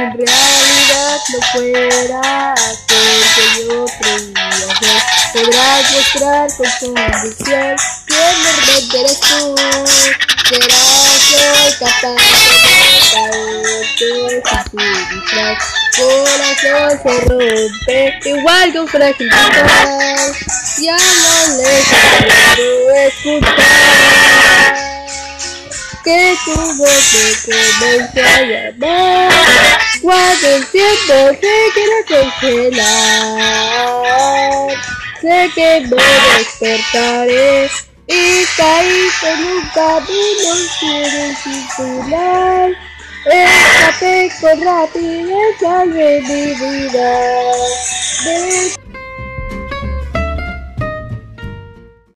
no fuera aquel que yo creía ser. Podrás mostrar con convicción quién realmente eres tú. Serás hoy capaz de caerte sin tu disfraz. Corazón se rompe, igual que un frágil cristal. Ya no le quiero escuchar que tu voz me comience a llamar Cuando el tiempo se quiera congelar Sé que me despertaré. Y caí en un camino sin circular Escapé con rapidez, salvé mi vida